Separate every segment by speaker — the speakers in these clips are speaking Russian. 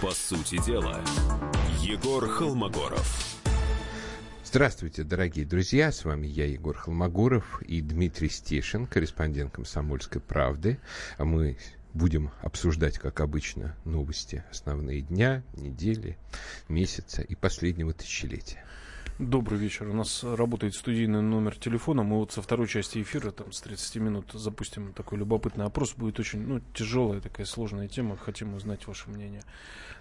Speaker 1: По сути дела, Егор Холмогоров.
Speaker 2: Здравствуйте, дорогие друзья, с вами я, Егор Холмогоров и Дмитрий Стешин, корреспондент «Комсомольской правды». Мы будем обсуждать, как обычно, новости основные дня, недели, месяца и последнего тысячелетия.
Speaker 3: Добрый вечер. У нас работает студийный номер телефона. Мы вот со второй части эфира, там, с 30 минут запустим такой любопытный опрос. Будет очень, ну, тяжелая такая сложная тема. Хотим узнать ваше мнение.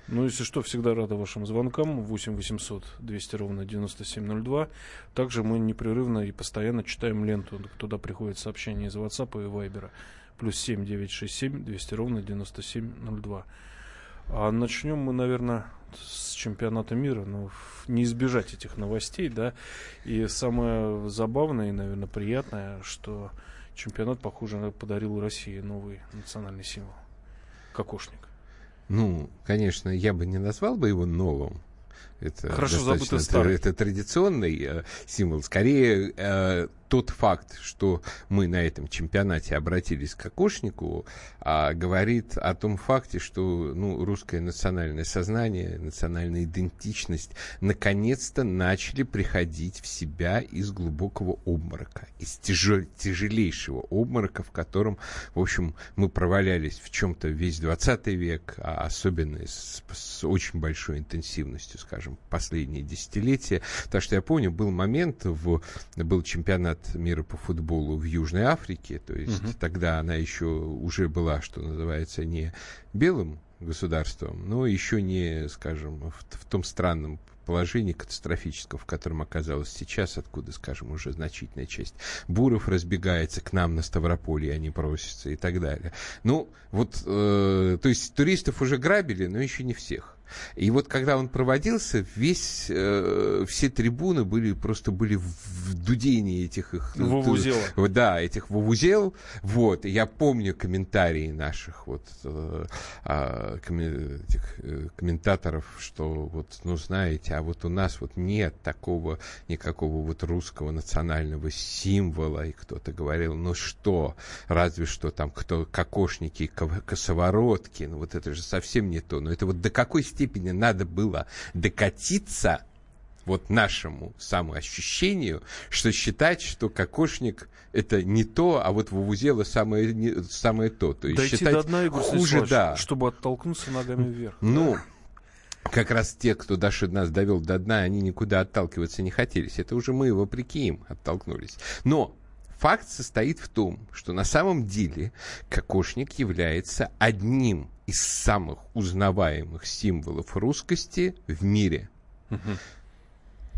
Speaker 3: Ну, если что, всегда рада вашим звонкам. 8 800 200 ровно 9702. Также мы непрерывно и постоянно читаем ленту. Туда приходят сообщения из WhatsApp и Viber. Плюс 7 967 200 ровно 9702. А начнем мы, наверное, с чемпионата мира, но не избежать этих новостей, да. И самое забавное и, наверное, приятное, что чемпионат, похоже, подарил России новый национальный символ. Кокошник.
Speaker 2: Ну, конечно, я бы не назвал бы его новым. Это
Speaker 3: Хорошо забытый старый.
Speaker 2: Это, традиционный э, символ. Скорее, э, тот факт, что мы на этом чемпионате обратились к кокошнику, а, говорит о том факте, что ну, русское национальное сознание, национальная идентичность наконец-то начали приходить в себя из глубокого обморока, из тяжел, тяжелейшего обморока, в котором, в общем, мы провалялись в чем-то весь 20 век, а особенно с, с очень большой интенсивностью, скажем, последние десятилетия. Так что я помню, был момент, в, был чемпионат мира по футболу в Южной Африке. То есть угу. тогда она еще уже была, что называется, не белым государством, но еще не, скажем, в, в том странном положении катастрофическом, в котором оказалась сейчас, откуда, скажем, уже значительная часть буров разбегается к нам на Ставрополье, они просятся и так далее. Ну, вот, э, то есть туристов уже грабили, но еще не всех. И вот когда он проводился, весь, э, все трибуны были просто были в дудении этих их...
Speaker 3: Вувузела.
Speaker 2: Да, этих вувузел. Вот. И я помню комментарии наших вот э, э, коммен, этих, э, комментаторов, что вот, ну, знаете, а вот у нас вот нет такого никакого вот русского национального символа. И кто-то говорил, ну что, разве что там кто кокошники, косоворотки, ну вот это же совсем не то. Но это вот до какой степени степени надо было докатиться вот нашему самоощущению, что считать, что кокошник это не то, а вот вувузела самое, не, самое то. То
Speaker 3: есть Дойти
Speaker 2: считать
Speaker 3: до дна, Игорь
Speaker 2: хуже, да.
Speaker 3: чтобы оттолкнуться ногами вверх.
Speaker 2: Ну, как раз те, кто даже нас довел до дна, они никуда отталкиваться не хотелись. Это уже мы, вопреки им, оттолкнулись. Но факт состоит в том, что на самом деле кокошник является одним из самых узнаваемых символов русскости в мире.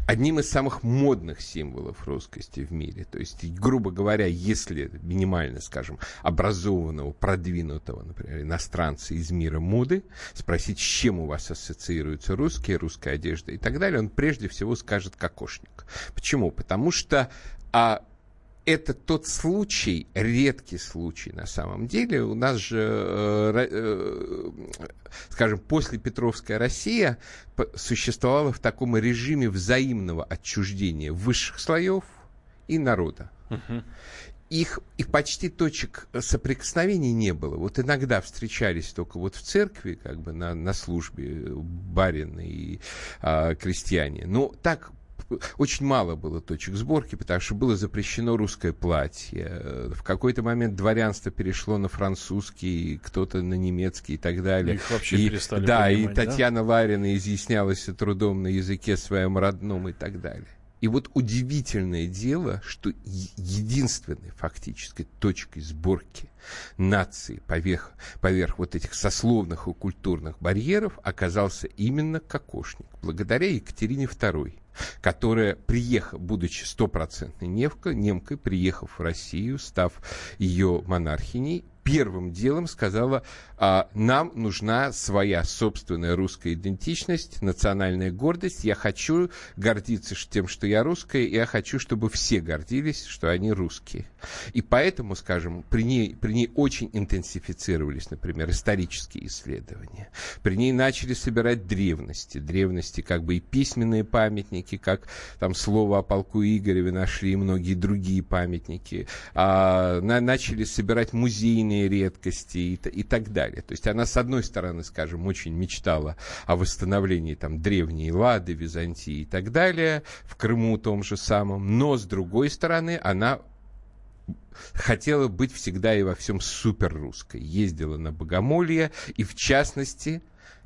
Speaker 2: Одним из самых модных символов русскости в мире. То есть, грубо говоря, если минимально, скажем, образованного, продвинутого, например, иностранца из мира моды, спросить, с чем у вас ассоциируются русские, русская одежда и так далее, он прежде всего скажет кокошник. Почему? Потому что а, это тот случай, редкий случай на самом деле. У нас же, э, э, скажем, после Петровская Россия существовала в таком режиме взаимного отчуждения высших слоев и народа. Их, их почти точек соприкосновений не было. Вот иногда встречались только вот в церкви, как бы на, на службе барины и а, крестьяне. Но так очень мало было точек сборки, потому что было запрещено русское платье. В какой-то момент дворянство перешло на французский, кто-то на немецкий и так далее.
Speaker 3: Их вообще и, перестали
Speaker 2: Да, и Татьяна
Speaker 3: да?
Speaker 2: Ларина изъяснялась трудом на языке своем родном и так далее. И вот удивительное дело, что единственной фактической точкой сборки нации поверх, поверх вот этих сословных и культурных барьеров оказался именно кокошник, благодаря Екатерине II которая, приехав, будучи стопроцентной немкой, приехав в Россию, став ее монархиней, первым делом сказала, а, нам нужна своя собственная русская идентичность, национальная гордость. Я хочу гордиться тем, что я русская, и я хочу, чтобы все гордились, что они русские. И поэтому, скажем, при ней, при ней очень интенсифицировались, например, исторические исследования. При ней начали собирать древности. Древности как бы и письменные памятники, как там слово о полку Игореве нашли, и многие другие памятники. А, на, начали собирать музейные местные редкости и, и так далее. То есть она, с одной стороны, скажем, очень мечтала о восстановлении там древней Лады, Византии и так далее, в Крыму том же самом, но, с другой стороны, она хотела быть всегда и во всем супер русской. Ездила на богомолье, и в частности,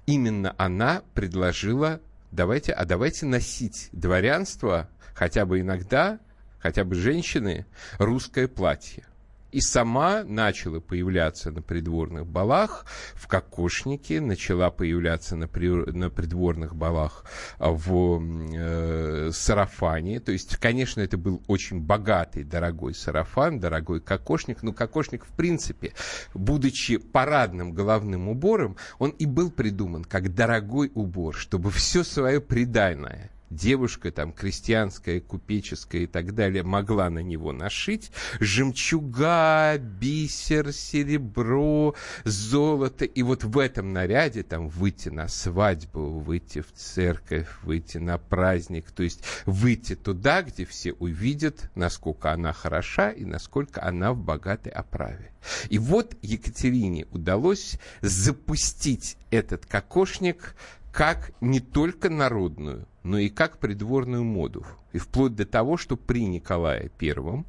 Speaker 2: именно она предложила, давайте, а давайте носить дворянство хотя бы иногда, хотя бы женщины, русское платье и сама начала появляться на придворных балах, в кокошнике, начала появляться на, при, на придворных балах в э, сарафане. То есть, конечно, это был очень богатый, дорогой сарафан, дорогой кокошник, но кокошник, в принципе, будучи парадным головным убором, он и был придуман как дорогой убор, чтобы все свое приданное девушка там крестьянская, купеческая и так далее могла на него нашить жемчуга, бисер, серебро, золото. И вот в этом наряде там выйти на свадьбу, выйти в церковь, выйти на праздник, то есть выйти туда, где все увидят, насколько она хороша и насколько она в богатой оправе. И вот Екатерине удалось запустить этот кокошник как не только народную, но и как придворную моду. И вплоть до того, что при Николае I,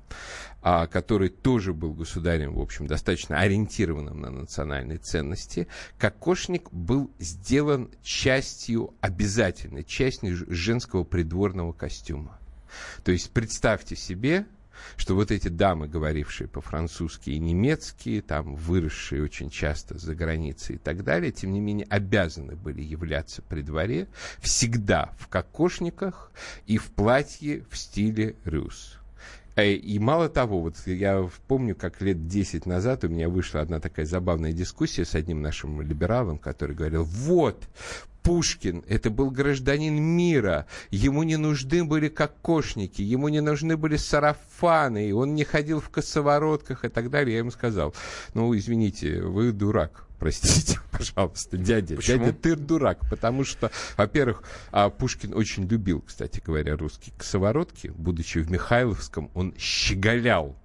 Speaker 2: а, который тоже был государем, в общем, достаточно ориентированным на национальные ценности, кокошник был сделан частью, обязательной частью женского придворного костюма. То есть представьте себе, что вот эти дамы, говорившие по-французски и немецки, там, выросшие очень часто за границей и так далее, тем не менее обязаны были являться при дворе всегда в кокошниках и в платье в стиле рюс. Э, и мало того, вот я помню, как лет 10 назад у меня вышла одна такая забавная дискуссия с одним нашим либералом, который говорил, вот, Пушкин, это был гражданин мира, ему не нужны были кокошники, ему не нужны были сарафаны, и он не ходил в косоворотках и так далее. Я ему сказал, ну, извините, вы дурак, простите, пожалуйста, дядя. Почему? Дядя, ты дурак, потому что, во-первых, а, Пушкин очень любил, кстати говоря, русские косоворотки. Будучи в Михайловском, он щеголял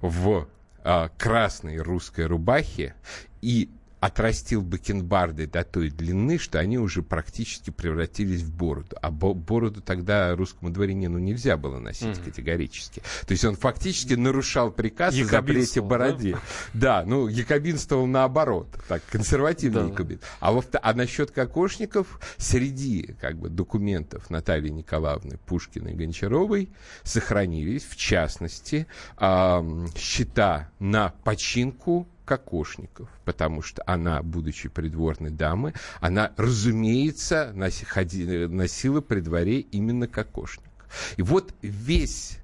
Speaker 2: в а, красной русской рубахе и отрастил бакенбарды до той длины, что они уже практически превратились в бороду. А бороду тогда русскому дворянину нельзя было носить mm. категорически. То есть он фактически нарушал приказ о запрете бороде. Да? да, ну, якобинствовал наоборот. Так, консервативный да. якобин. А, во а насчет кокошников, среди как бы, документов Натальи Николаевны Пушкиной и Гончаровой сохранились, в частности, э, счета на починку кокошников, потому что она, будучи придворной дамой, она, разумеется, носила при дворе именно кокошник. И вот весь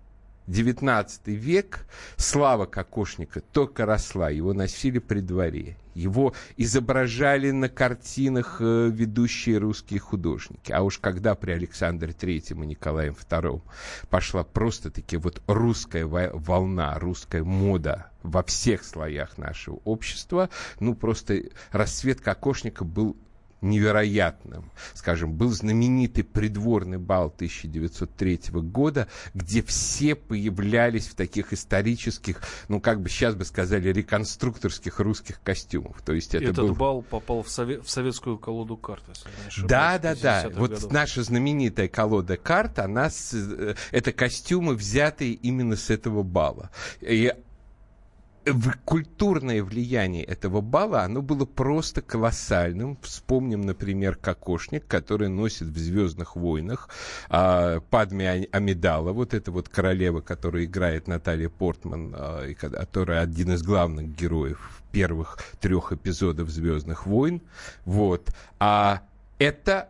Speaker 2: XIX век слава кокошника только росла, его носили при дворе, его изображали на картинах э, ведущие русские художники. А уж когда при Александре Третьем и Николае II пошла просто-таки вот русская волна, русская мода во всех слоях нашего общества, ну просто расцвет кокошника был невероятным. Скажем, был знаменитый придворный бал 1903 года, где все появлялись в таких исторических, ну, как бы сейчас бы сказали, реконструкторских русских костюмах. То есть это
Speaker 3: Этот
Speaker 2: был...
Speaker 3: бал попал в, сове... в советскую колоду карт, если
Speaker 2: не ошибаюсь. Да, да, да. Вот годов. наша знаменитая колода карт, она с... Э, это костюмы, взятые именно с этого бала. И культурное влияние этого бала, оно было просто колоссальным. Вспомним, например, кокошник, который носит в «Звездных войнах» а, Падме Амидала, вот эта вот королева, которая играет Наталья Портман, а, которая один из главных героев первых трех эпизодов «Звездных войн». Вот. А это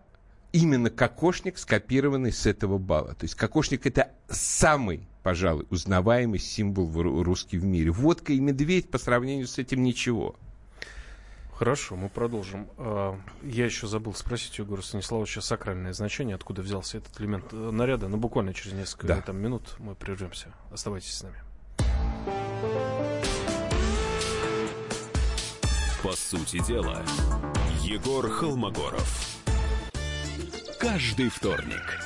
Speaker 2: именно кокошник, скопированный с этого бала. То есть кокошник — это самый пожалуй, узнаваемый символ русский в мире. Водка и медведь по сравнению с этим ничего.
Speaker 3: Хорошо, мы продолжим. А, я еще забыл спросить у Егора Станиславовича сакральное значение, откуда взялся этот элемент э, наряда. Но буквально через несколько да. там, минут мы прервемся. Оставайтесь с нами.
Speaker 1: По сути дела, Егор Холмогоров. Каждый вторник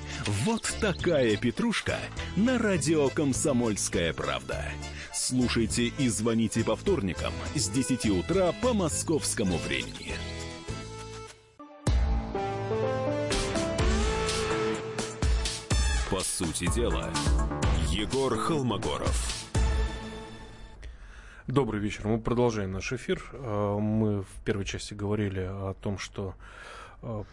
Speaker 1: Вот такая петрушка на радио «Комсомольская правда». Слушайте и звоните по вторникам с 10 утра по московскому времени. По сути дела, Егор Холмогоров.
Speaker 3: Добрый вечер. Мы продолжаем наш эфир. Э, мы в первой части говорили о том, что э,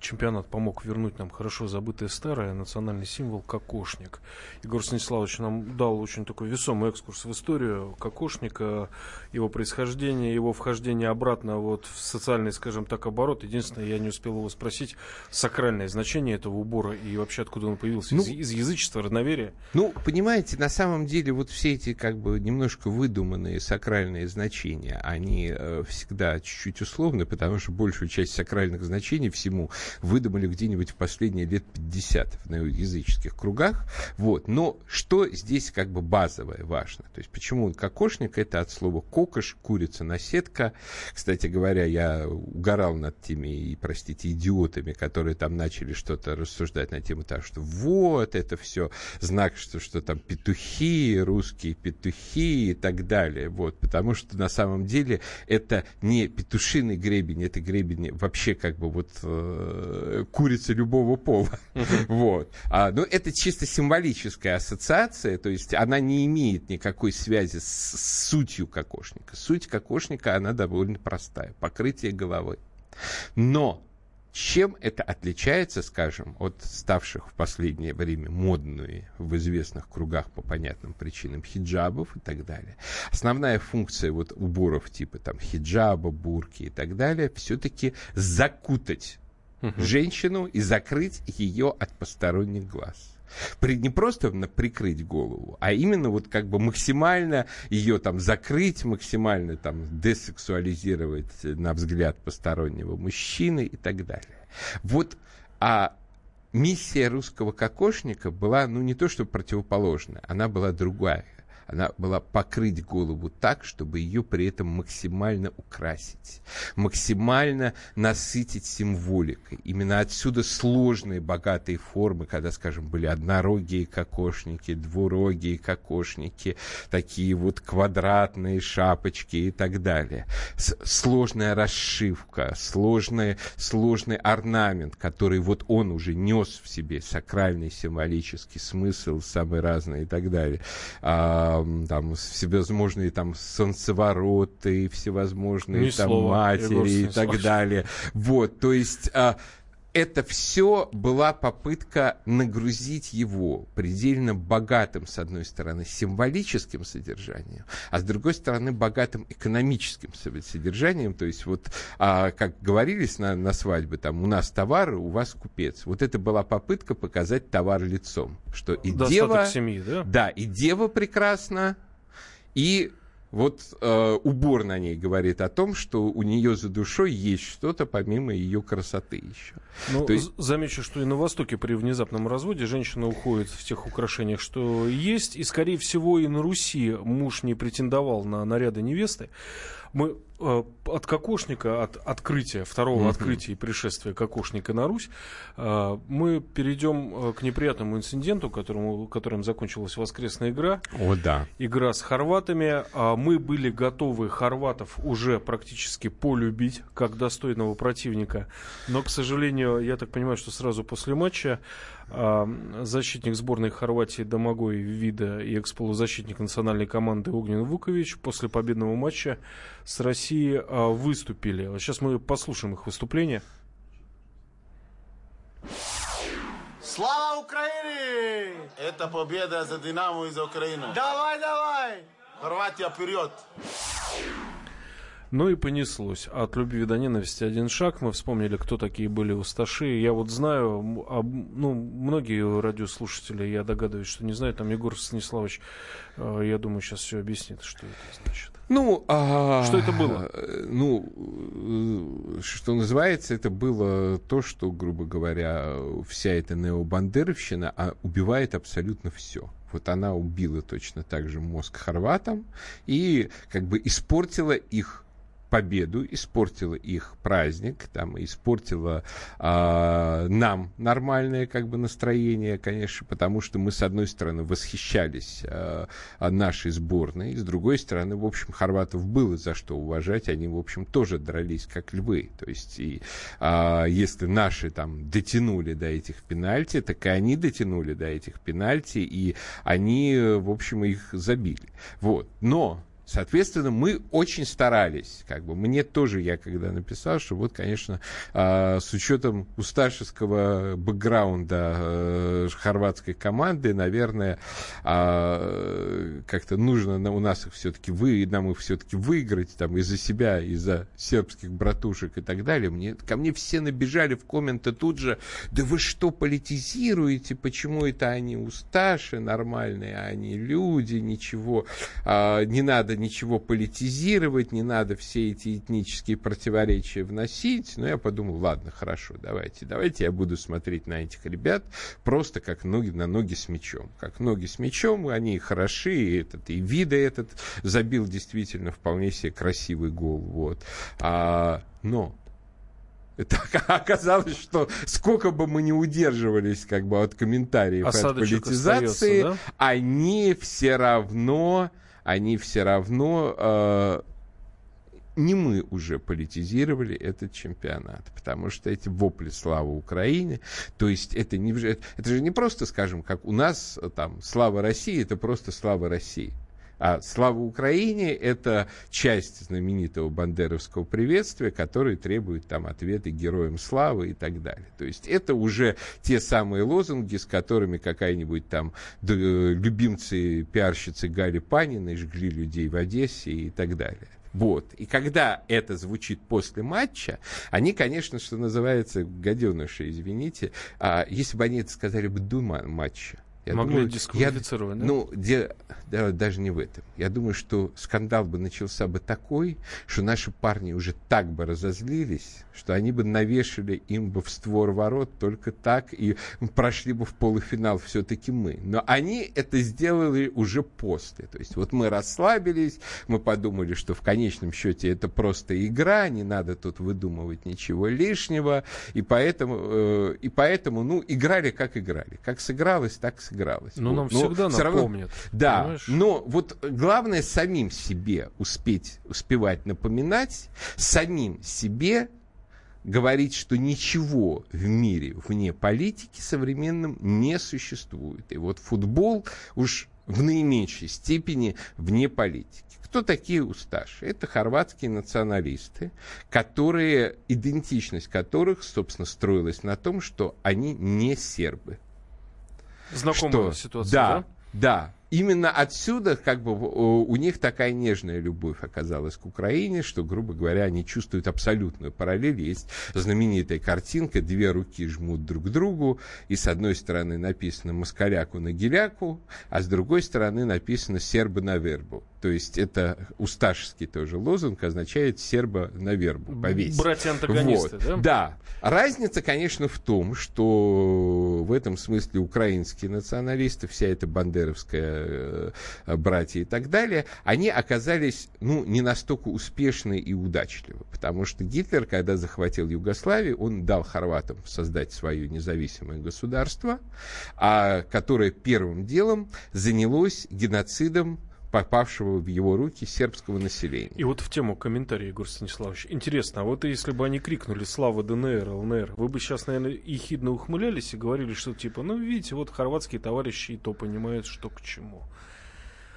Speaker 3: чемпионат помог вернуть нам хорошо забытое старое, национальный символ кокошник. Егор Станиславович нам дал очень такой весомый экскурс в историю кокошника, его происхождение, его вхождение обратно вот в социальный, скажем так, оборот. Единственное, я не успел его спросить, сакральное значение этого убора и вообще откуда он появился, ну, из, из язычества, родноверия.
Speaker 2: Ну, понимаете, на самом деле вот все эти как бы немножко выдуманные сакральные значения, они э, всегда чуть-чуть условны, потому что большую часть сакральных значений всему выдумали где-нибудь в последние лет 50 в языческих кругах. Вот. Но что здесь как бы базовое важно? То есть почему кокошник? Это от слова кокош, курица, наседка. Кстати говоря, я угорал над теми, и, простите, идиотами, которые там начали что-то рассуждать на тему того, что вот, это все знак, что, что там петухи, русские петухи и так далее. Вот. Потому что на самом деле это не петушиный гребень, это гребень вообще как бы вот э, курицы любого пола. Вот. А, ну, это чисто символическая ассоциация, то есть она не имеет никакой связи с, с сутью кокошника. Суть кокошника, она довольно простая. Покрытие головы. Но чем это отличается, скажем, от ставших в последнее время модными в известных кругах по понятным причинам хиджабов и так далее? Основная функция вот уборов типа там хиджаба, бурки и так далее все-таки закутать угу. женщину и закрыть ее от посторонних глаз. При, не просто прикрыть голову, а именно вот как бы максимально ее там закрыть, максимально там десексуализировать на взгляд постороннего мужчины и так далее. Вот, а миссия русского кокошника была, ну, не то что противоположная, она была другая. Она была покрыть голову так, чтобы ее при этом максимально украсить, максимально насытить символикой. Именно отсюда сложные, богатые формы, когда, скажем, были однорогие кокошники, двурогие кокошники, такие вот квадратные шапочки и так далее. С сложная расшивка, сложный, сложный орнамент, который вот он уже нес в себе сакральный символический смысл, самый разный и так далее. А, там всевозможные там солнцевороты, всевозможные Ни там слова, матери и так далее. Вот, то есть а, это все была попытка нагрузить его предельно богатым, с одной стороны, символическим содержанием, а с другой стороны, богатым экономическим содержанием. То есть вот, а, как говорились на, на свадьбе, там, у нас товар, у вас купец. Вот это была попытка показать товар лицом. Что и Достаток дева...
Speaker 3: семьи, да?
Speaker 2: Да, и дева прекрасна, и вот э, убор на ней говорит о том, что у нее за душой есть что-то помимо ее красоты еще.
Speaker 3: Ну, То есть... Замечу, что и на Востоке при внезапном разводе женщина уходит в тех украшениях, что есть, и, скорее всего, и на Руси муж не претендовал на наряды невесты. Мы э, от кокошника, от открытия, второго mm-hmm. открытия и пришествия кокошника на Русь, э, мы перейдем э, к неприятному инциденту, которому, которым закончилась воскресная игра.
Speaker 2: О, да.
Speaker 3: Игра с хорватами. А мы были готовы хорватов уже практически полюбить, как достойного противника. Но, к сожалению, я так понимаю, что сразу после матча защитник сборной Хорватии Домогой Вида и экс-полузащитник национальной команды Огнен Вукович после победного матча с Россией а, выступили. Сейчас мы послушаем их выступление.
Speaker 4: Слава Украине! Это победа за Динамо и за Украину. Давай, давай! Хорватия вперед!
Speaker 3: Ну и понеслось. От любви до ненависти один шаг. Мы вспомнили, кто такие были усташи. Я вот знаю, ну, многие радиослушатели, я догадываюсь, что не знают. Там Егор Станиславович, э, я думаю, сейчас все объяснит, что это значит.
Speaker 2: Ну, а,
Speaker 3: Что это было?
Speaker 2: э, Ну, э, что называется, это было то, что, грубо говоря, вся эта необандеровщина а, убивает абсолютно все. Вот она убила точно так же мозг хорватам и как бы испортила их победу, испортила их праздник, там, испортила а, нам нормальное как бы настроение, конечно, потому что мы, с одной стороны, восхищались а, нашей сборной, с другой стороны, в общем, хорватов было за что уважать, они, в общем, тоже дрались как львы, то есть, и а, если наши там дотянули до этих пенальти, так и они дотянули до этих пенальти, и они, в общем, их забили. Вот, но Соответственно, мы очень старались. Как бы. Мне тоже, я когда написал, что вот, конечно, а, с учетом усташевского бэкграунда э, хорватской команды, наверное, а, как-то нужно на- у нас их все-таки вы, нам их все-таки выиграть там из-за себя, из-за сербских братушек и так далее. Мне, ко мне все набежали в комменты тут же, да вы что политизируете, почему это они усташи нормальные, а они люди, ничего, а, не надо ничего политизировать, не надо все эти этнические противоречия вносить. Но я подумал, ладно, хорошо, давайте, давайте я буду смотреть на этих ребят просто как ноги на ноги с мячом. Как ноги с мячом, они хороши, и этот, и вида этот забил действительно вполне себе красивый гол. Вот. А, но это оказалось, что сколько бы мы не удерживались как бы от комментариев от
Speaker 3: Осадочек
Speaker 2: политизации,
Speaker 3: остается, да?
Speaker 2: они все равно, они все равно э, не мы уже политизировали этот чемпионат, потому что эти вопли слава Украине, то есть это не это же не просто, скажем, как у нас э, там слава России, это просто слава России. А «Слава Украине» — это часть знаменитого бандеровского приветствия, который требует там ответы героям славы и так далее. То есть это уже те самые лозунги, с которыми какая-нибудь там любимцы пиарщицы Гали Паниной жгли людей в Одессе и так далее. Вот. И когда это звучит после матча, они, конечно, что называется, гаденыши, извините, а если бы они это сказали бы до ма- матча, я
Speaker 3: Могли
Speaker 2: думаю,
Speaker 3: дисквалифицировать,
Speaker 2: я? Ну, де- да, даже не в этом. Я думаю, что скандал бы начался бы такой, что наши парни уже так бы разозлились, что они бы навешали им бы в створ ворот только так и прошли бы в полуфинал все-таки мы. Но они это сделали уже после. То есть вот мы расслабились, мы подумали, что в конечном счете это просто игра, не надо тут выдумывать ничего лишнего, и поэтому, э, и поэтому ну, играли как играли. Как сыгралось, так сыгралось.
Speaker 3: Ну,
Speaker 2: Вот.
Speaker 3: нам
Speaker 2: Но
Speaker 3: всегда
Speaker 2: равно-
Speaker 3: напомнят.
Speaker 2: да,
Speaker 3: понимаешь?
Speaker 2: но вот главное самим себе успеть, успевать напоминать, самим себе говорить, что ничего в мире вне политики современном не существует. И вот футбол уж в наименьшей степени вне политики. Кто такие усташи? Это хорватские националисты, которые, идентичность которых, собственно, строилась на том, что они не сербы.
Speaker 3: Знакомая
Speaker 2: Что?
Speaker 3: ситуация,
Speaker 2: да,
Speaker 3: да?
Speaker 2: Именно отсюда как бы у них такая нежная любовь оказалась к Украине, что, грубо говоря, они чувствуют абсолютную параллель. Есть знаменитая картинка, две руки жмут друг к другу, и с одной стороны написано «москаляку на геляку», а с другой стороны написано «серба на вербу». То есть это усташский тоже лозунг, означает «серба на вербу», повесить.
Speaker 3: Братья-антагонисты,
Speaker 2: Вот.
Speaker 3: да?
Speaker 2: Да. Разница, конечно, в том, что в этом смысле украинские националисты, вся эта бандеровская э, братья и так далее, они оказались ну, не настолько успешны и удачливы. Потому что Гитлер, когда захватил Югославию, он дал хорватам создать свое независимое государство, а, которое первым делом занялось геноцидом попавшего в его руки сербского населения.
Speaker 3: И вот в тему комментария, Егор Станиславович. Интересно, а вот если бы они крикнули «Слава ДНР, ЛНР», вы бы сейчас, наверное, ехидно ухмылялись и говорили, что типа, ну, видите, вот хорватские товарищи и то понимают, что к чему.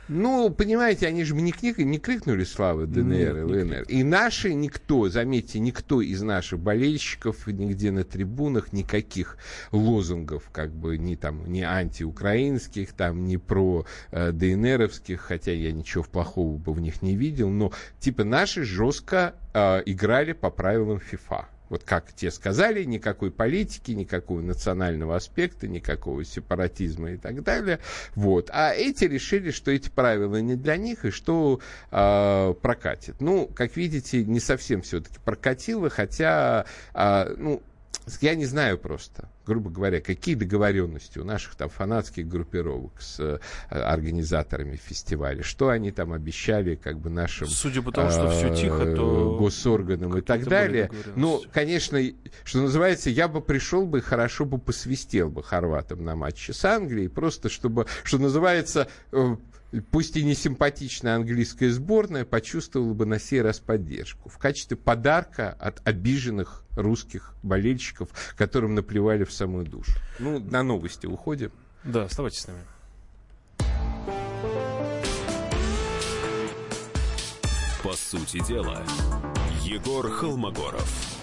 Speaker 2: Ну, понимаете, они же не, кни- не крикнули славы ДНР и ЛНР. И наши никто, заметьте, никто из наших болельщиков нигде на трибунах никаких лозунгов, как бы ни там, ни антиукраинских, там, ни про э, ДНРовских, хотя я ничего плохого бы в них не видел, но типа наши жестко э, играли по правилам ФИФА. Вот как те сказали, никакой политики, никакого национального аспекта, никакого сепаратизма и так далее. Вот. А эти решили, что эти правила не для них и что э, прокатит. Ну, как видите, не совсем все-таки прокатило, хотя, э, ну, я не знаю просто, грубо говоря, какие договоренности у наших там фанатских группировок с э, организаторами фестиваля, что они там обещали как бы нашим
Speaker 3: Судя по тому, что все тихо, то
Speaker 2: госорганам и так далее. Ну, конечно, что называется, я бы пришел бы, хорошо бы посвистел бы хорватам на матче с Англией, просто чтобы, что называется, э, пусть и не симпатичная английская сборная, почувствовала бы на сей раз поддержку. В качестве подарка от обиженных русских болельщиков, которым наплевали в самую душу. Ну, на новости уходим.
Speaker 3: Да, оставайтесь с нами.
Speaker 1: По сути дела, Егор Холмогоров.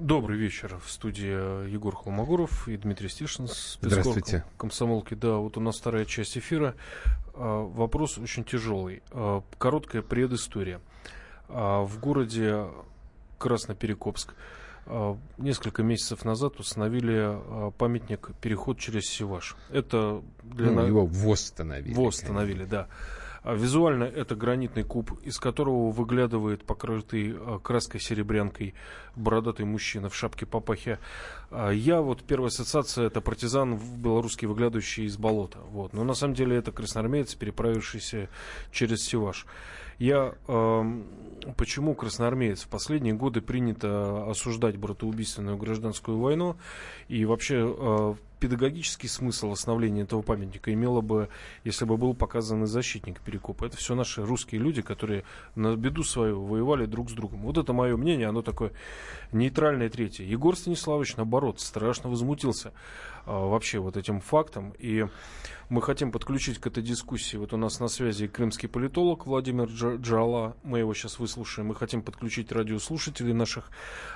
Speaker 3: Добрый вечер. В студии Егор Холмогоров и Дмитрий Стешин.
Speaker 2: Здравствуйте.
Speaker 3: Комсомолки. Да, вот у нас вторая часть эфира. А, вопрос очень тяжелый. А, короткая предыстория. А, в городе Красноперекопск несколько месяцев назад установили памятник «Переход через Севаш». Это
Speaker 2: для... Ну, его восстановили.
Speaker 3: Восстановили, да. А визуально это гранитный куб, из которого выглядывает покрытый а, краской серебрянкой бородатый мужчина в шапке папахи. А, я вот первая ассоциация это партизан белорусский, выглядывающий из болота. Вот. Но на самом деле это красноармеец, переправившийся через Севаш. Я э, почему красноармеец? В последние годы принято осуждать братоубийственную гражданскую войну и вообще э, педагогический смысл восстановления этого памятника имело бы, если бы был показан и защитник Перекопа. Это все наши русские люди, которые на беду свою воевали друг с другом. Вот это мое мнение, оно такое нейтральное третье. Егор Станиславович, наоборот, страшно возмутился а, вообще вот этим фактом. И мы хотим подключить к этой дискуссии. Вот у нас на связи крымский политолог Владимир Джала. Мы его сейчас выслушаем. Мы хотим подключить радиослушателей наших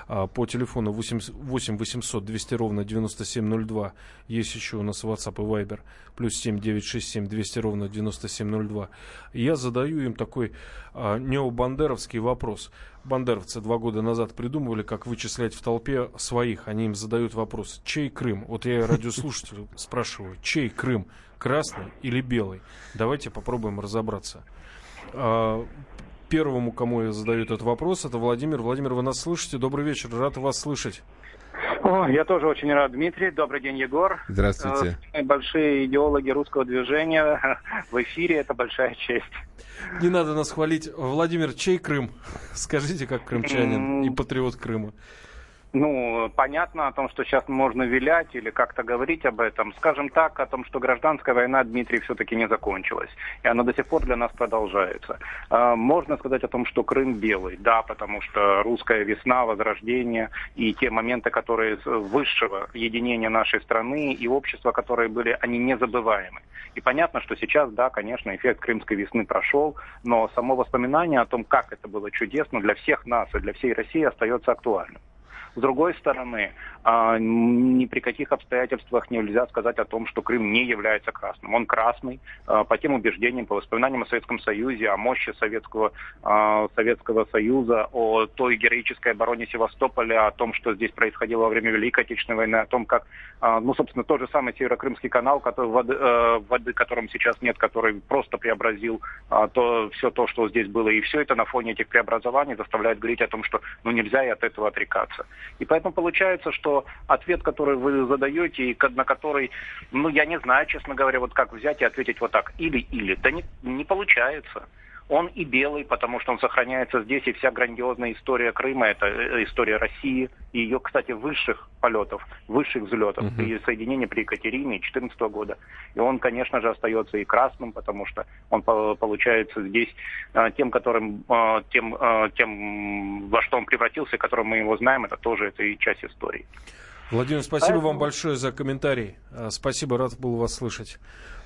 Speaker 3: а, по телефону 8, 8 800 200 ровно 9702. Есть еще у нас WhatsApp и Viber. Плюс 7 967 200 ровно 9702. И я задаю им такой а, необандеровский вопрос. Бандеровцы два года назад придумывали, как вычислять в толпе своих. Они им задают вопрос, чей Крым? Вот я радиослушателю спрашиваю, чей Крым? красный или белый? Давайте попробуем разобраться. А, первому, кому я задаю этот вопрос, это Владимир. Владимир, вы нас слышите? Добрый вечер, рад вас слышать.
Speaker 5: О, я тоже очень рад, Дмитрий. Добрый день, Егор.
Speaker 2: Здравствуйте.
Speaker 5: Э, большие идеологи русского движения в эфире. Это большая честь.
Speaker 3: Не надо нас хвалить. Владимир, чей Крым? Скажите, как крымчанин и патриот Крыма.
Speaker 5: Ну, понятно о том, что сейчас можно вилять или как-то говорить об этом. Скажем так, о том, что гражданская война, Дмитрий, все-таки не закончилась. И она до сих пор для нас продолжается. А, можно сказать о том, что Крым белый. Да, потому что русская весна, возрождение и те моменты, которые высшего единения нашей страны и общества, которые были, они незабываемы. И понятно, что сейчас, да, конечно, эффект крымской весны прошел, но само воспоминание о том, как это было чудесно для всех нас и для всей России остается актуальным. С другой стороны, а, ни при каких обстоятельствах нельзя сказать о том, что Крым не является красным. Он красный а, по тем убеждениям, по воспоминаниям о Советском Союзе, о мощи Советского, а, Советского Союза, о той героической обороне Севастополя, о том, что здесь происходило во время Великой Отечественной войны, о том, как, ну, собственно, тот же самый Северокрымский канал, который, воды, э, воды которым сейчас нет, который просто преобразил то, все то, что здесь было. И все это на фоне этих преобразований заставляет говорить о том, что ну, нельзя и от этого отрекаться. И поэтому получается, что ответ, который вы задаете, и на который, ну, я не знаю, честно говоря, вот как взять и ответить вот так, или-или, да не, не получается. Он и белый, потому что он сохраняется здесь, и вся грандиозная история Крыма, это э, история России, и ее, кстати, высших полетов, высших взлетов,
Speaker 3: Мгм.
Speaker 5: при соединении при Екатерине 2014 года. И он, конечно же, остается и красным, потому что он по- получается здесь э, тем, которым, э, тем, тем, во что он превратился, которым мы его знаем, это тоже это и часть истории.
Speaker 3: Владимир, спасибо
Speaker 5: Поэтому-
Speaker 3: вам большое за комментарий. А, Спасибо, рад был вас слышать.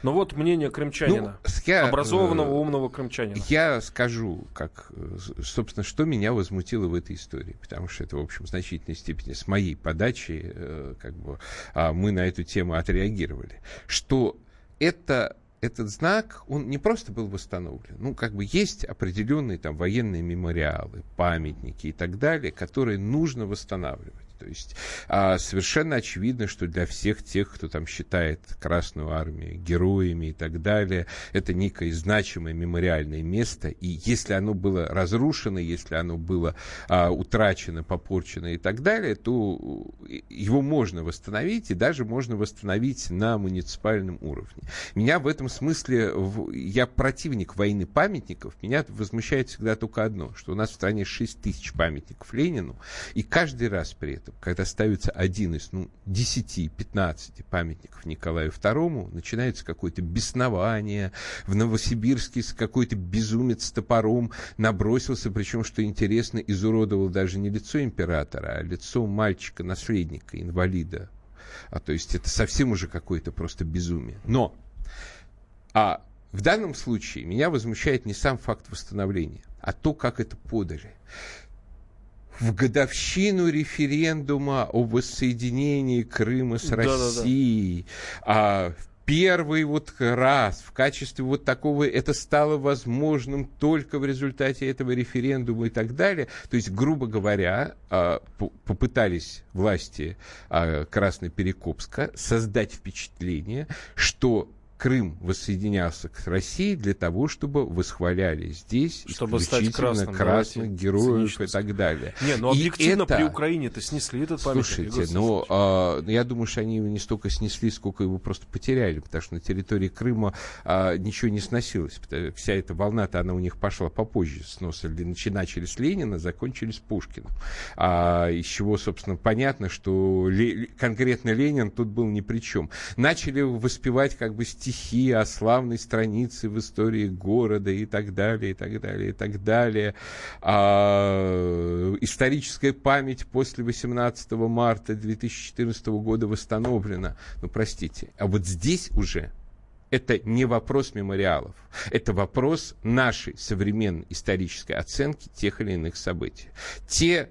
Speaker 3: Ну вот мнение крымчанина.
Speaker 2: Ну, я,
Speaker 3: образованного,
Speaker 2: э,
Speaker 3: умного крымчанина.
Speaker 2: Я скажу, как, э, собственно, что меня возмутило в этой истории, потому что это, в общем, в значительной степени с моей подачи, э, как бы, а, мы на эту тему отреагировали, что это этот знак, он не просто был восстановлен. Ну, как бы есть определенные там военные мемориалы, памятники и так далее, которые нужно восстанавливать. То есть а, совершенно очевидно, что для всех тех, кто там считает Красную Армию героями и так далее, это некое значимое мемориальное место. И если оно было разрушено, если оно было а, утрачено, попорчено и так далее, то э, его можно восстановить, и даже можно восстановить на муниципальном уровне. Меня в этом смысле, я противник войны памятников, меня возмущает всегда только одно, что у нас в стране 6 тысяч памятников Ленину, и каждый раз при этом, когда ставится один из ну, 10-15 памятников Николаю II, начинается какое-то беснование. В Новосибирске какой-то безумец с топором набросился, причем, что интересно, изуродовал даже не лицо императора, а лицо мальчика-наследника, инвалида. А то есть это совсем уже какое-то просто безумие. Но а в данном случае меня возмущает не сам факт восстановления, а то, как это подали. В годовщину референдума о воссоединении Крыма с. Россией, а, в первый вот раз в качестве вот такого, это стало возможным только в результате этого референдума и так далее. То есть, грубо говоря, а, по- попытались власти а, Красноперекопска создать впечатление, что Крым воссоединялся к России для того, чтобы восхваляли здесь
Speaker 3: Чтобы стать красным,
Speaker 2: красных
Speaker 3: давайте
Speaker 2: героев и
Speaker 3: цинично
Speaker 2: так далее.
Speaker 3: Не, ну
Speaker 2: И
Speaker 3: объективно
Speaker 2: это-
Speaker 3: при Украине-то снесли этот памятник.
Speaker 2: Слушайте, ну, а, я думаю, что они его не столько снесли, сколько его просто потеряли, потому что на территории Крыма а, ничего не сносилось. Вся эта волна-то, она у них пошла попозже сноса. Начали с Ленина, закончили с Пушкиным. А, из чего, собственно, понятно, что Ле- конкретно Ленин тут был ни при чем. Начали воспевать как бы стихи о славной странице в истории города и так далее, и так далее, и так далее. А, историческая память после 18 марта 2014 года восстановлена. Ну, простите, а вот здесь уже это не вопрос мемориалов, это вопрос нашей современной исторической оценки тех или иных событий. Те,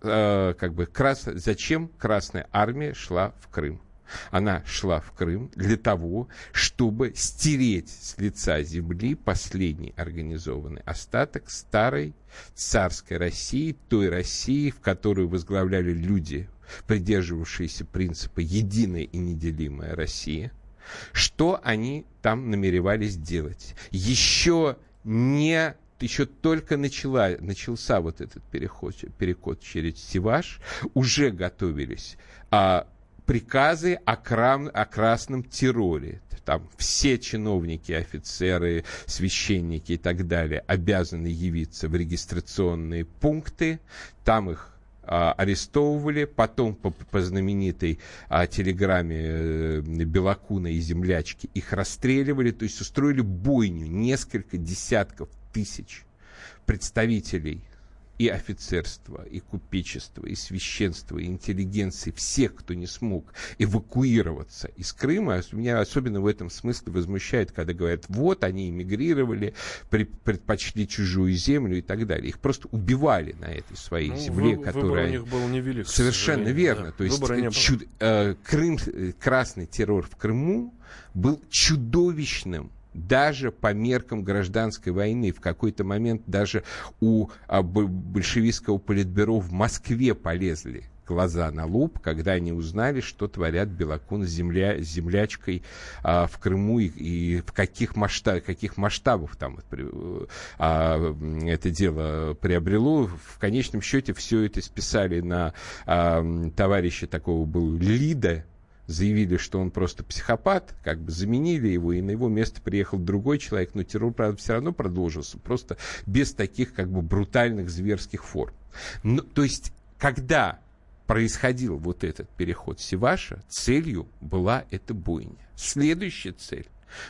Speaker 2: э, как бы, крас... зачем Красная Армия шла в Крым? Она шла в Крым для того, чтобы стереть с лица земли последний организованный остаток старой царской России, той России, в которую возглавляли люди, придерживавшиеся принципа «единая и неделимая Россия», что они там намеревались делать. Еще не еще только начала, начался вот этот переход, переход через Севаш, уже готовились а, приказы о, крам, о красном терроре. Там все чиновники, офицеры, священники и так далее обязаны явиться в регистрационные пункты, там их а, арестовывали, потом по, по знаменитой а, телеграмме э, Белокуна и землячки их расстреливали, то есть устроили бойню, несколько десятков тысяч представителей и офицерства, и купечества, и священства, и интеллигенции, всех, кто не смог эвакуироваться из Крыма. Меня особенно в этом смысле возмущает, когда говорят, вот они эмигрировали, предпочли чужую землю и так далее. Их просто убивали на этой своей
Speaker 3: Ну,
Speaker 2: земле,
Speaker 3: вы-
Speaker 2: которая...
Speaker 3: У них был невелик.
Speaker 2: Совершенно верно.
Speaker 3: да.
Speaker 2: То есть чуд- э, Крым, э, красный террор в Крыму был чудовищным даже по меркам гражданской войны. В какой-то момент даже у а, большевистского политбюро в Москве полезли глаза на лоб, когда они узнали, что творят Белокун с, земля, землячкой а, в Крыму и, и в каких, масштаб, каких масштабах там а, это дело приобрело. В конечном счете все это списали на а, товарища такого был Лида, заявили, что он просто психопат, как бы заменили его, и на его место приехал другой человек, но террор, правда, все равно продолжился, просто без таких как бы брутальных зверских форм. Ну, то есть, когда происходил вот этот переход Севаша, целью была эта бойня. Следующая цель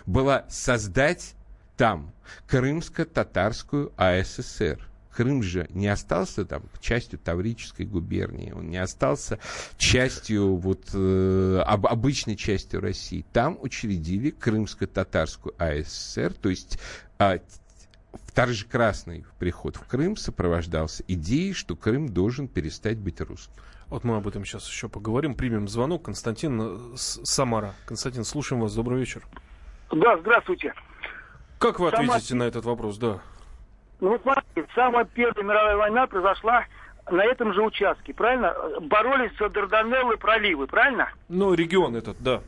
Speaker 2: была создать там Крымско-Татарскую АССР. Крым же не остался там частью Таврической губернии, он не остался частью, вот, э, об, обычной частью России. Там учредили Крымско-Татарскую АССР, то есть э, красный приход в Крым сопровождался идеей, что Крым должен перестать быть русским.
Speaker 3: Вот мы об этом сейчас еще поговорим. Примем звонок. Константин э, Самара. Константин, слушаем вас. Добрый вечер.
Speaker 6: Да, здравствуйте.
Speaker 3: Как вы ответите Сама... на этот вопрос, да?
Speaker 6: Ну, вот смотрите, самая Первая мировая война произошла на этом же участке, правильно? Боролись за Дарданеллы проливы, правильно?
Speaker 3: Ну, регион этот, да.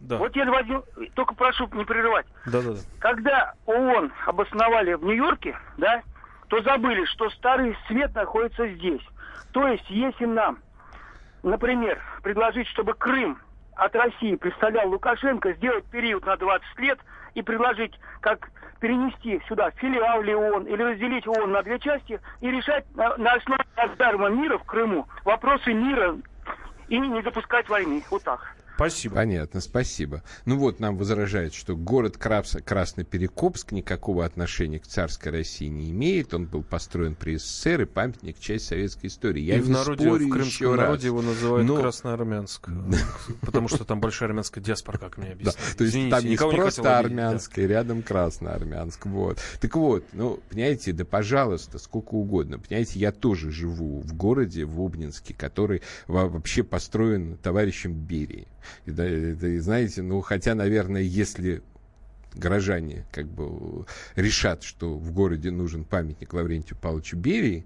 Speaker 3: Да.
Speaker 6: Вот я возьму, только прошу не прерывать.
Speaker 3: Да, да, да.
Speaker 6: Когда ООН обосновали в Нью-Йорке, да, то забыли, что Старый Свет находится здесь. То есть, если нам, например, предложить, чтобы Крым от России представлял Лукашенко, сделать период на 20 лет и предложить, как перенести сюда филиал ли ООН или разделить ООН на две части и решать на, на основе Аздарма мира в Крыму вопросы мира и не допускать войны. Вот так.
Speaker 2: Спасибо. Понятно, спасибо. Ну вот, нам возражают, что город Крас... Красноперекопск никакого отношения к царской России не имеет. Он был построен при СССР и памятник, часть советской истории. Я
Speaker 3: и в народе, спорю в крымском еще народе раз. его называют Но... Красноармянск. Потому что там большая армянская диаспора, как мне объяснили.
Speaker 2: То есть там есть просто армянская, рядом Красноармянск. Вот. Так вот, ну, понимаете, да пожалуйста, сколько угодно. Понимаете, я тоже живу в городе, в Обнинске, который вообще построен товарищем Берии. И, да, и, знаете, ну, хотя, наверное, если горожане как бы решат, что в городе нужен памятник Лаврентию Павловичу Берии,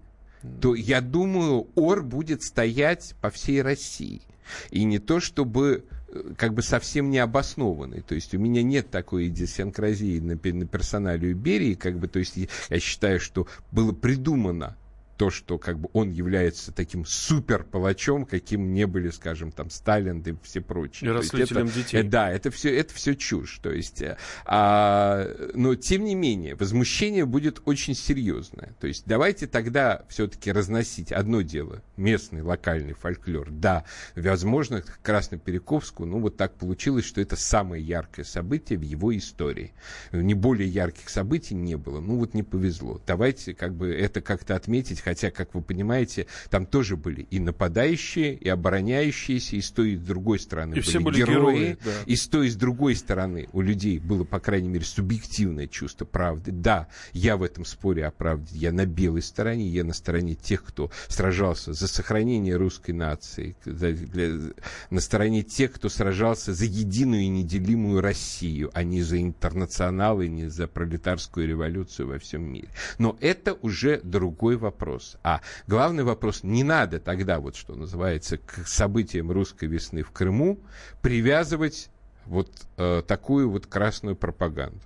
Speaker 2: то, я думаю, ор будет стоять по всей России. И не то, чтобы э, как бы совсем необоснованный. То есть у меня нет такой идиосинкразии на, на персоналию Берии, как бы, то есть я считаю, что было придумано то, что как бы он является таким супер палачом, каким не были, скажем, там Сталин и все прочие.
Speaker 3: И
Speaker 2: это,
Speaker 3: детей.
Speaker 2: Э, да, это все, это все чушь. То есть, э, а, но тем не менее, возмущение будет очень серьезное. То есть давайте тогда все-таки разносить одно дело, местный, локальный фольклор. Да, возможно, Красноперековску, ну вот так получилось, что это самое яркое событие в его истории. Не более ярких событий не было. Ну вот не повезло. Давайте как бы это как-то отметить, хотя, как вы понимаете, там тоже были и нападающие, и обороняющиеся, и с той, и с другой стороны
Speaker 3: и
Speaker 2: были,
Speaker 3: все были
Speaker 2: герои,
Speaker 3: герои да.
Speaker 2: и с той, и с другой стороны у людей было, по крайней мере, субъективное чувство правды. Да, я в этом споре о правде, я на белой стороне, я на стороне тех, кто сражался за сохранение русской нации, за, для, на стороне тех, кто сражался за единую и неделимую Россию, а не за интернационалы, не за пролетарскую революцию во всем мире. Но это уже другой вопрос вопрос. А главный вопрос, не надо тогда, вот что называется, к событиям русской весны в Крыму привязывать вот э, такую вот красную пропаганду.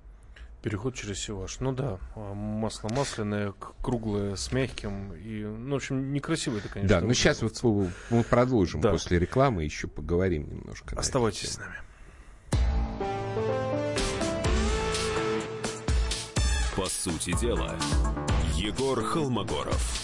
Speaker 3: Переход через Севаш. Ну да, а, масло масляное, круглое, с мягким. И, ну, в общем, некрасиво это, конечно.
Speaker 2: Да, но ну, сейчас вот мы продолжим да. после рекламы, еще поговорим немножко.
Speaker 3: Оставайтесь с нами.
Speaker 1: По сути дела, Егор Холмогоров.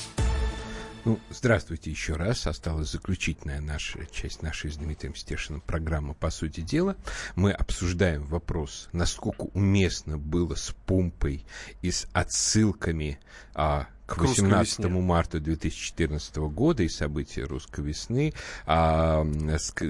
Speaker 2: Ну, здравствуйте еще раз. Осталась заключительная наша часть нашей с Дмитрием Стешиным программы «По сути дела». Мы обсуждаем вопрос, насколько уместно было с помпой и с отсылками а, к 18 марта 2014 года и события русской весны а,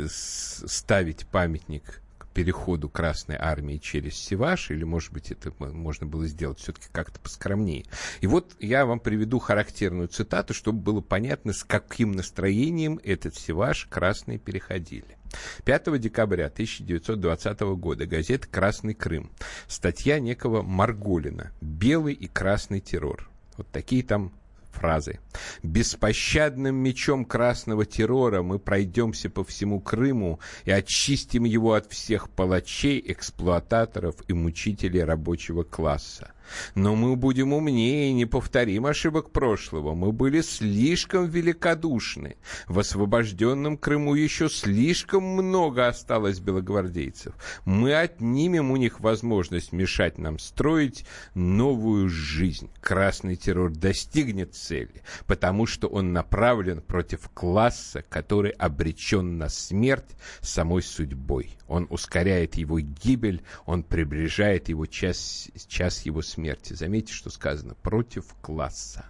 Speaker 2: ставить памятник переходу Красной Армии через Севаш, или, может быть, это можно было сделать все-таки как-то поскромнее. И вот я вам приведу характерную цитату, чтобы было понятно, с каким настроением этот Севаш красные переходили. 5 декабря 1920 года газета «Красный Крым». Статья некого Марголина «Белый и красный террор». Вот такие там фразы. «Беспощадным мечом красного террора мы пройдемся по всему Крыму и очистим его от всех палачей, эксплуататоров и мучителей рабочего класса. Но мы будем умнее и не повторим ошибок прошлого. Мы были слишком великодушны. В освобожденном Крыму еще слишком много осталось белогвардейцев. Мы отнимем у них возможность мешать нам строить новую жизнь. Красный террор достигнет цели, потому что он направлен против класса, который обречен на смерть самой судьбой. Он ускоряет его гибель, он приближает его час, час его смерти смерти. Заметьте, что сказано против класса.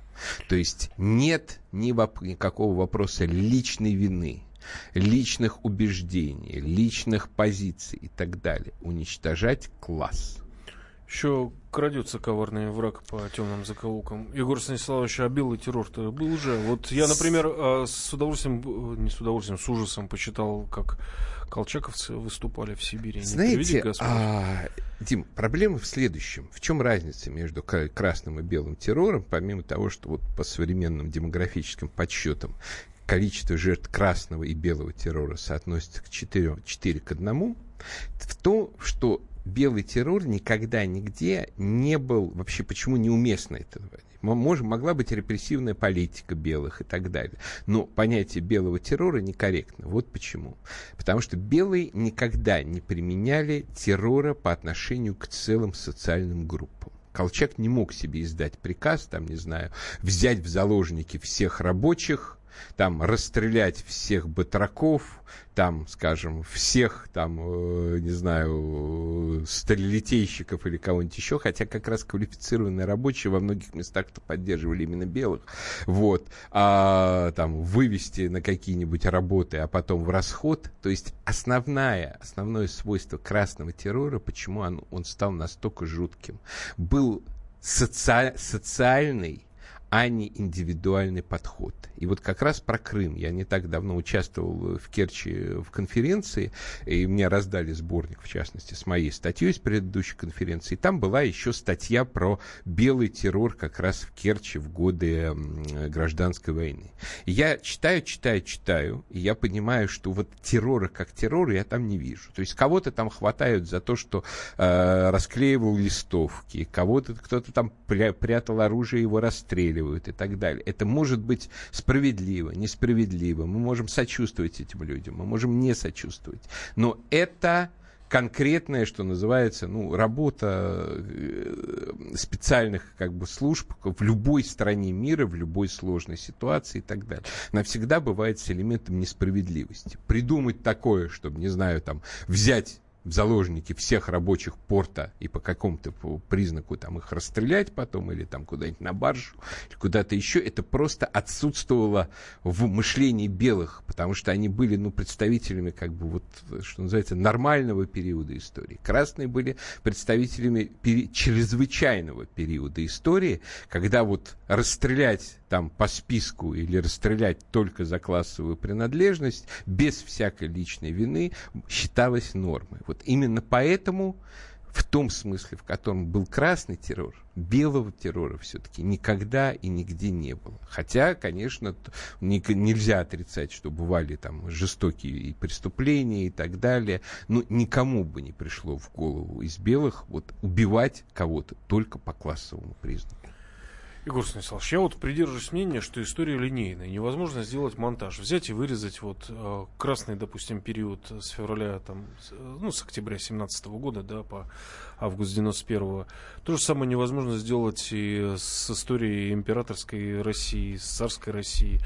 Speaker 2: То есть нет ни воп- никакого вопроса личной вины, личных убеждений, личных позиций и так далее. Уничтожать класс.
Speaker 3: Еще крадется коварный враг по темным закоулкам. Егор Станиславович, а белый террор-то был уже. Вот я, например, а, с удовольствием, э, не с удовольствием, с ужасом почитал, как колчаковцы выступали в Сибири.
Speaker 2: Знаете, а, Дим, проблема в следующем. В чем разница между красным и белым террором, помимо того, что вот по современным демографическим подсчетам количество жертв красного и белого террора соотносится к 4, 4 к 1, в том, что белый террор никогда нигде не был, вообще почему неуместно это Мож, могла быть репрессивная политика белых и так далее. Но понятие белого террора некорректно. Вот почему. Потому что белые никогда не применяли террора по отношению к целым социальным группам. Колчак не мог себе издать приказ, там, не знаю, взять в заложники всех рабочих, там расстрелять всех батраков, там, скажем, всех там, э, не знаю, сталилитейщиков или кого-нибудь еще, хотя как раз квалифицированные рабочие во многих местах-то поддерживали именно белых, вот, а там вывести на какие-нибудь работы, а потом в расход, то есть основная, основное свойство красного террора, почему он, он стал настолько жутким, был соци... социальный а не индивидуальный подход. И вот как раз про Крым. Я не так давно участвовал в Керчи в конференции, и мне раздали сборник, в частности, с моей статьей с предыдущей конференции. И там была еще статья про белый террор как раз в Керчи в годы гражданской войны. И я читаю, читаю, читаю, и я понимаю, что вот террора как террора я там не вижу. То есть кого-то там хватают за то, что э, расклеивал листовки, кого-то кто-то там прятал оружие, его расстреливал расстреливают и так далее. Это может быть справедливо, несправедливо. Мы можем сочувствовать этим людям, мы можем не сочувствовать. Но это конкретная, что называется, ну, работа э, специальных как бы служб в любой стране мира, в любой сложной ситуации и так далее. Она всегда бывает с элементом несправедливости. Придумать такое, чтобы, не знаю, там, взять в заложники всех рабочих порта и по какому-то признаку там их расстрелять потом или там куда-нибудь на баржу или куда-то еще, это просто отсутствовало в мышлении белых, потому что они были, ну, представителями как бы вот, что называется, нормального периода истории. Красные были представителями пере- чрезвычайного периода истории, когда вот расстрелять там по списку или расстрелять только за классовую принадлежность без всякой личной вины считалось нормой. Вот именно поэтому в том смысле, в котором был красный террор, белого террора все-таки никогда и нигде не было. Хотя, конечно, не, нельзя отрицать, что бывали там жестокие и преступления и так далее, но никому бы не пришло в голову из белых вот убивать кого-то только по классовому признаку.
Speaker 3: Егор Станиславович, я вот придерживаюсь мнения, что история линейная. Невозможно сделать монтаж. Взять и вырезать вот э, красный, допустим, период с февраля, там, с, ну, с октября 17 года, да, по август 91-го. То же самое невозможно сделать и с историей императорской России, с царской России.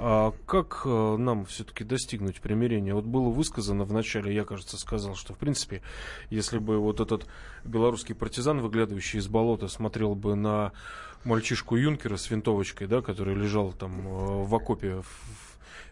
Speaker 3: А как э, нам все-таки достигнуть примирения? Вот было высказано в начале, я, кажется, сказал, что, в принципе, если бы вот этот белорусский партизан, выглядывающий из болота, смотрел бы на мальчишку Юнкера с винтовочкой, да, который лежал там э, в окопе в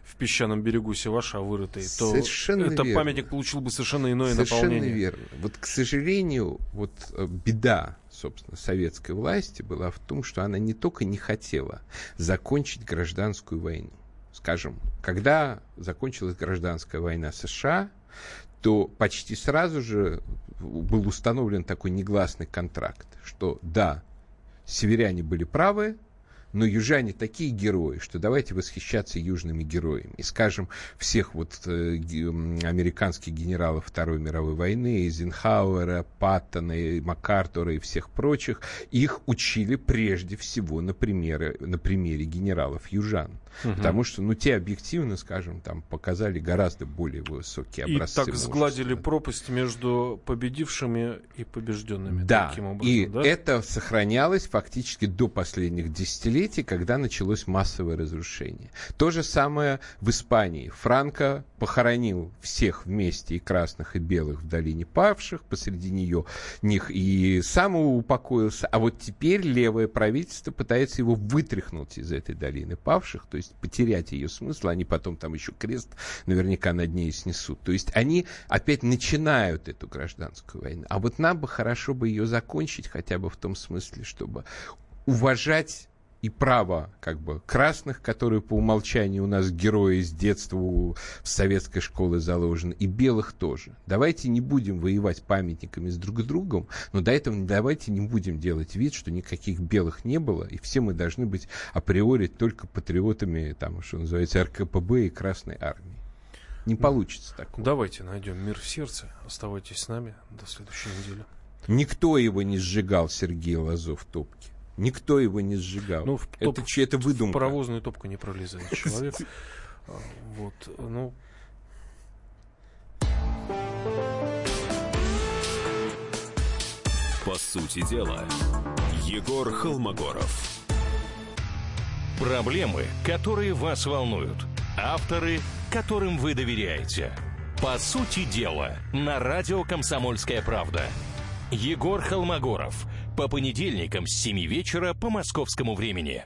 Speaker 3: в песчаном берегу Севаша вырытый, то
Speaker 2: Совершенно
Speaker 3: этот
Speaker 2: верно.
Speaker 3: памятник получил бы совершенно иное
Speaker 2: Совершенно
Speaker 3: наполнение.
Speaker 2: верно. Вот, к сожалению, вот э, беда, собственно, советской власти была в том, что она не только не хотела закончить гражданскую войну. Скажем, когда закончилась гражданская война США, то почти сразу же был установлен такой негласный контракт, что да, северяне были правы, но южане такие герои, что давайте восхищаться южными героями. И, скажем, всех вот э, американских генералов Второй мировой войны, Эйзенхауэра, Паттона, и Макартура и всех прочих, их учили прежде всего на, примеры, на примере генералов южан. Потому что, ну, те объективно, скажем, там показали гораздо более высокие
Speaker 3: И
Speaker 2: образцы.
Speaker 3: так сгладили
Speaker 2: мужества.
Speaker 3: пропасть между победившими и побежденными.
Speaker 2: Да,
Speaker 3: таким образом,
Speaker 2: и
Speaker 3: да?
Speaker 2: это сохранялось фактически до последних десятилетий, когда началось массовое разрушение. То же самое в Испании. Франко похоронил всех вместе, и красных, и белых в долине павших, посреди нее них и сам упокоился. А вот теперь левое правительство пытается его вытряхнуть из этой долины павших, то есть потерять ее смысл, они потом там еще крест наверняка над ней снесут. То есть они опять начинают эту гражданскую войну. А вот нам бы хорошо бы ее закончить хотя бы в том смысле, чтобы уважать и право как бы красных, которые по умолчанию у нас герои с детства в советской школе заложены, и белых тоже. Давайте не будем воевать памятниками с друг с другом, но до этого давайте не будем делать вид, что никаких белых не было, и все мы должны быть априори только патриотами, там, что называется, РКПБ и Красной Армии. Не получится такого.
Speaker 3: Давайте найдем мир в сердце. Оставайтесь с нами до следующей недели.
Speaker 2: Никто его не сжигал, Сергей Лазов, топки. Никто его не сжигал.
Speaker 3: Ну, в
Speaker 2: это,
Speaker 3: топ-
Speaker 2: че- это
Speaker 3: В
Speaker 2: выдумка.
Speaker 3: паровозную топку не пролезает человек. А, Вот, ну,
Speaker 1: По сути дела, Егор Холмогоров.
Speaker 7: Проблемы, которые вас волнуют. Авторы, которым вы доверяете. По сути дела, на радио «Комсомольская правда». Егор Холмогоров. По понедельникам с 7 вечера по московскому времени.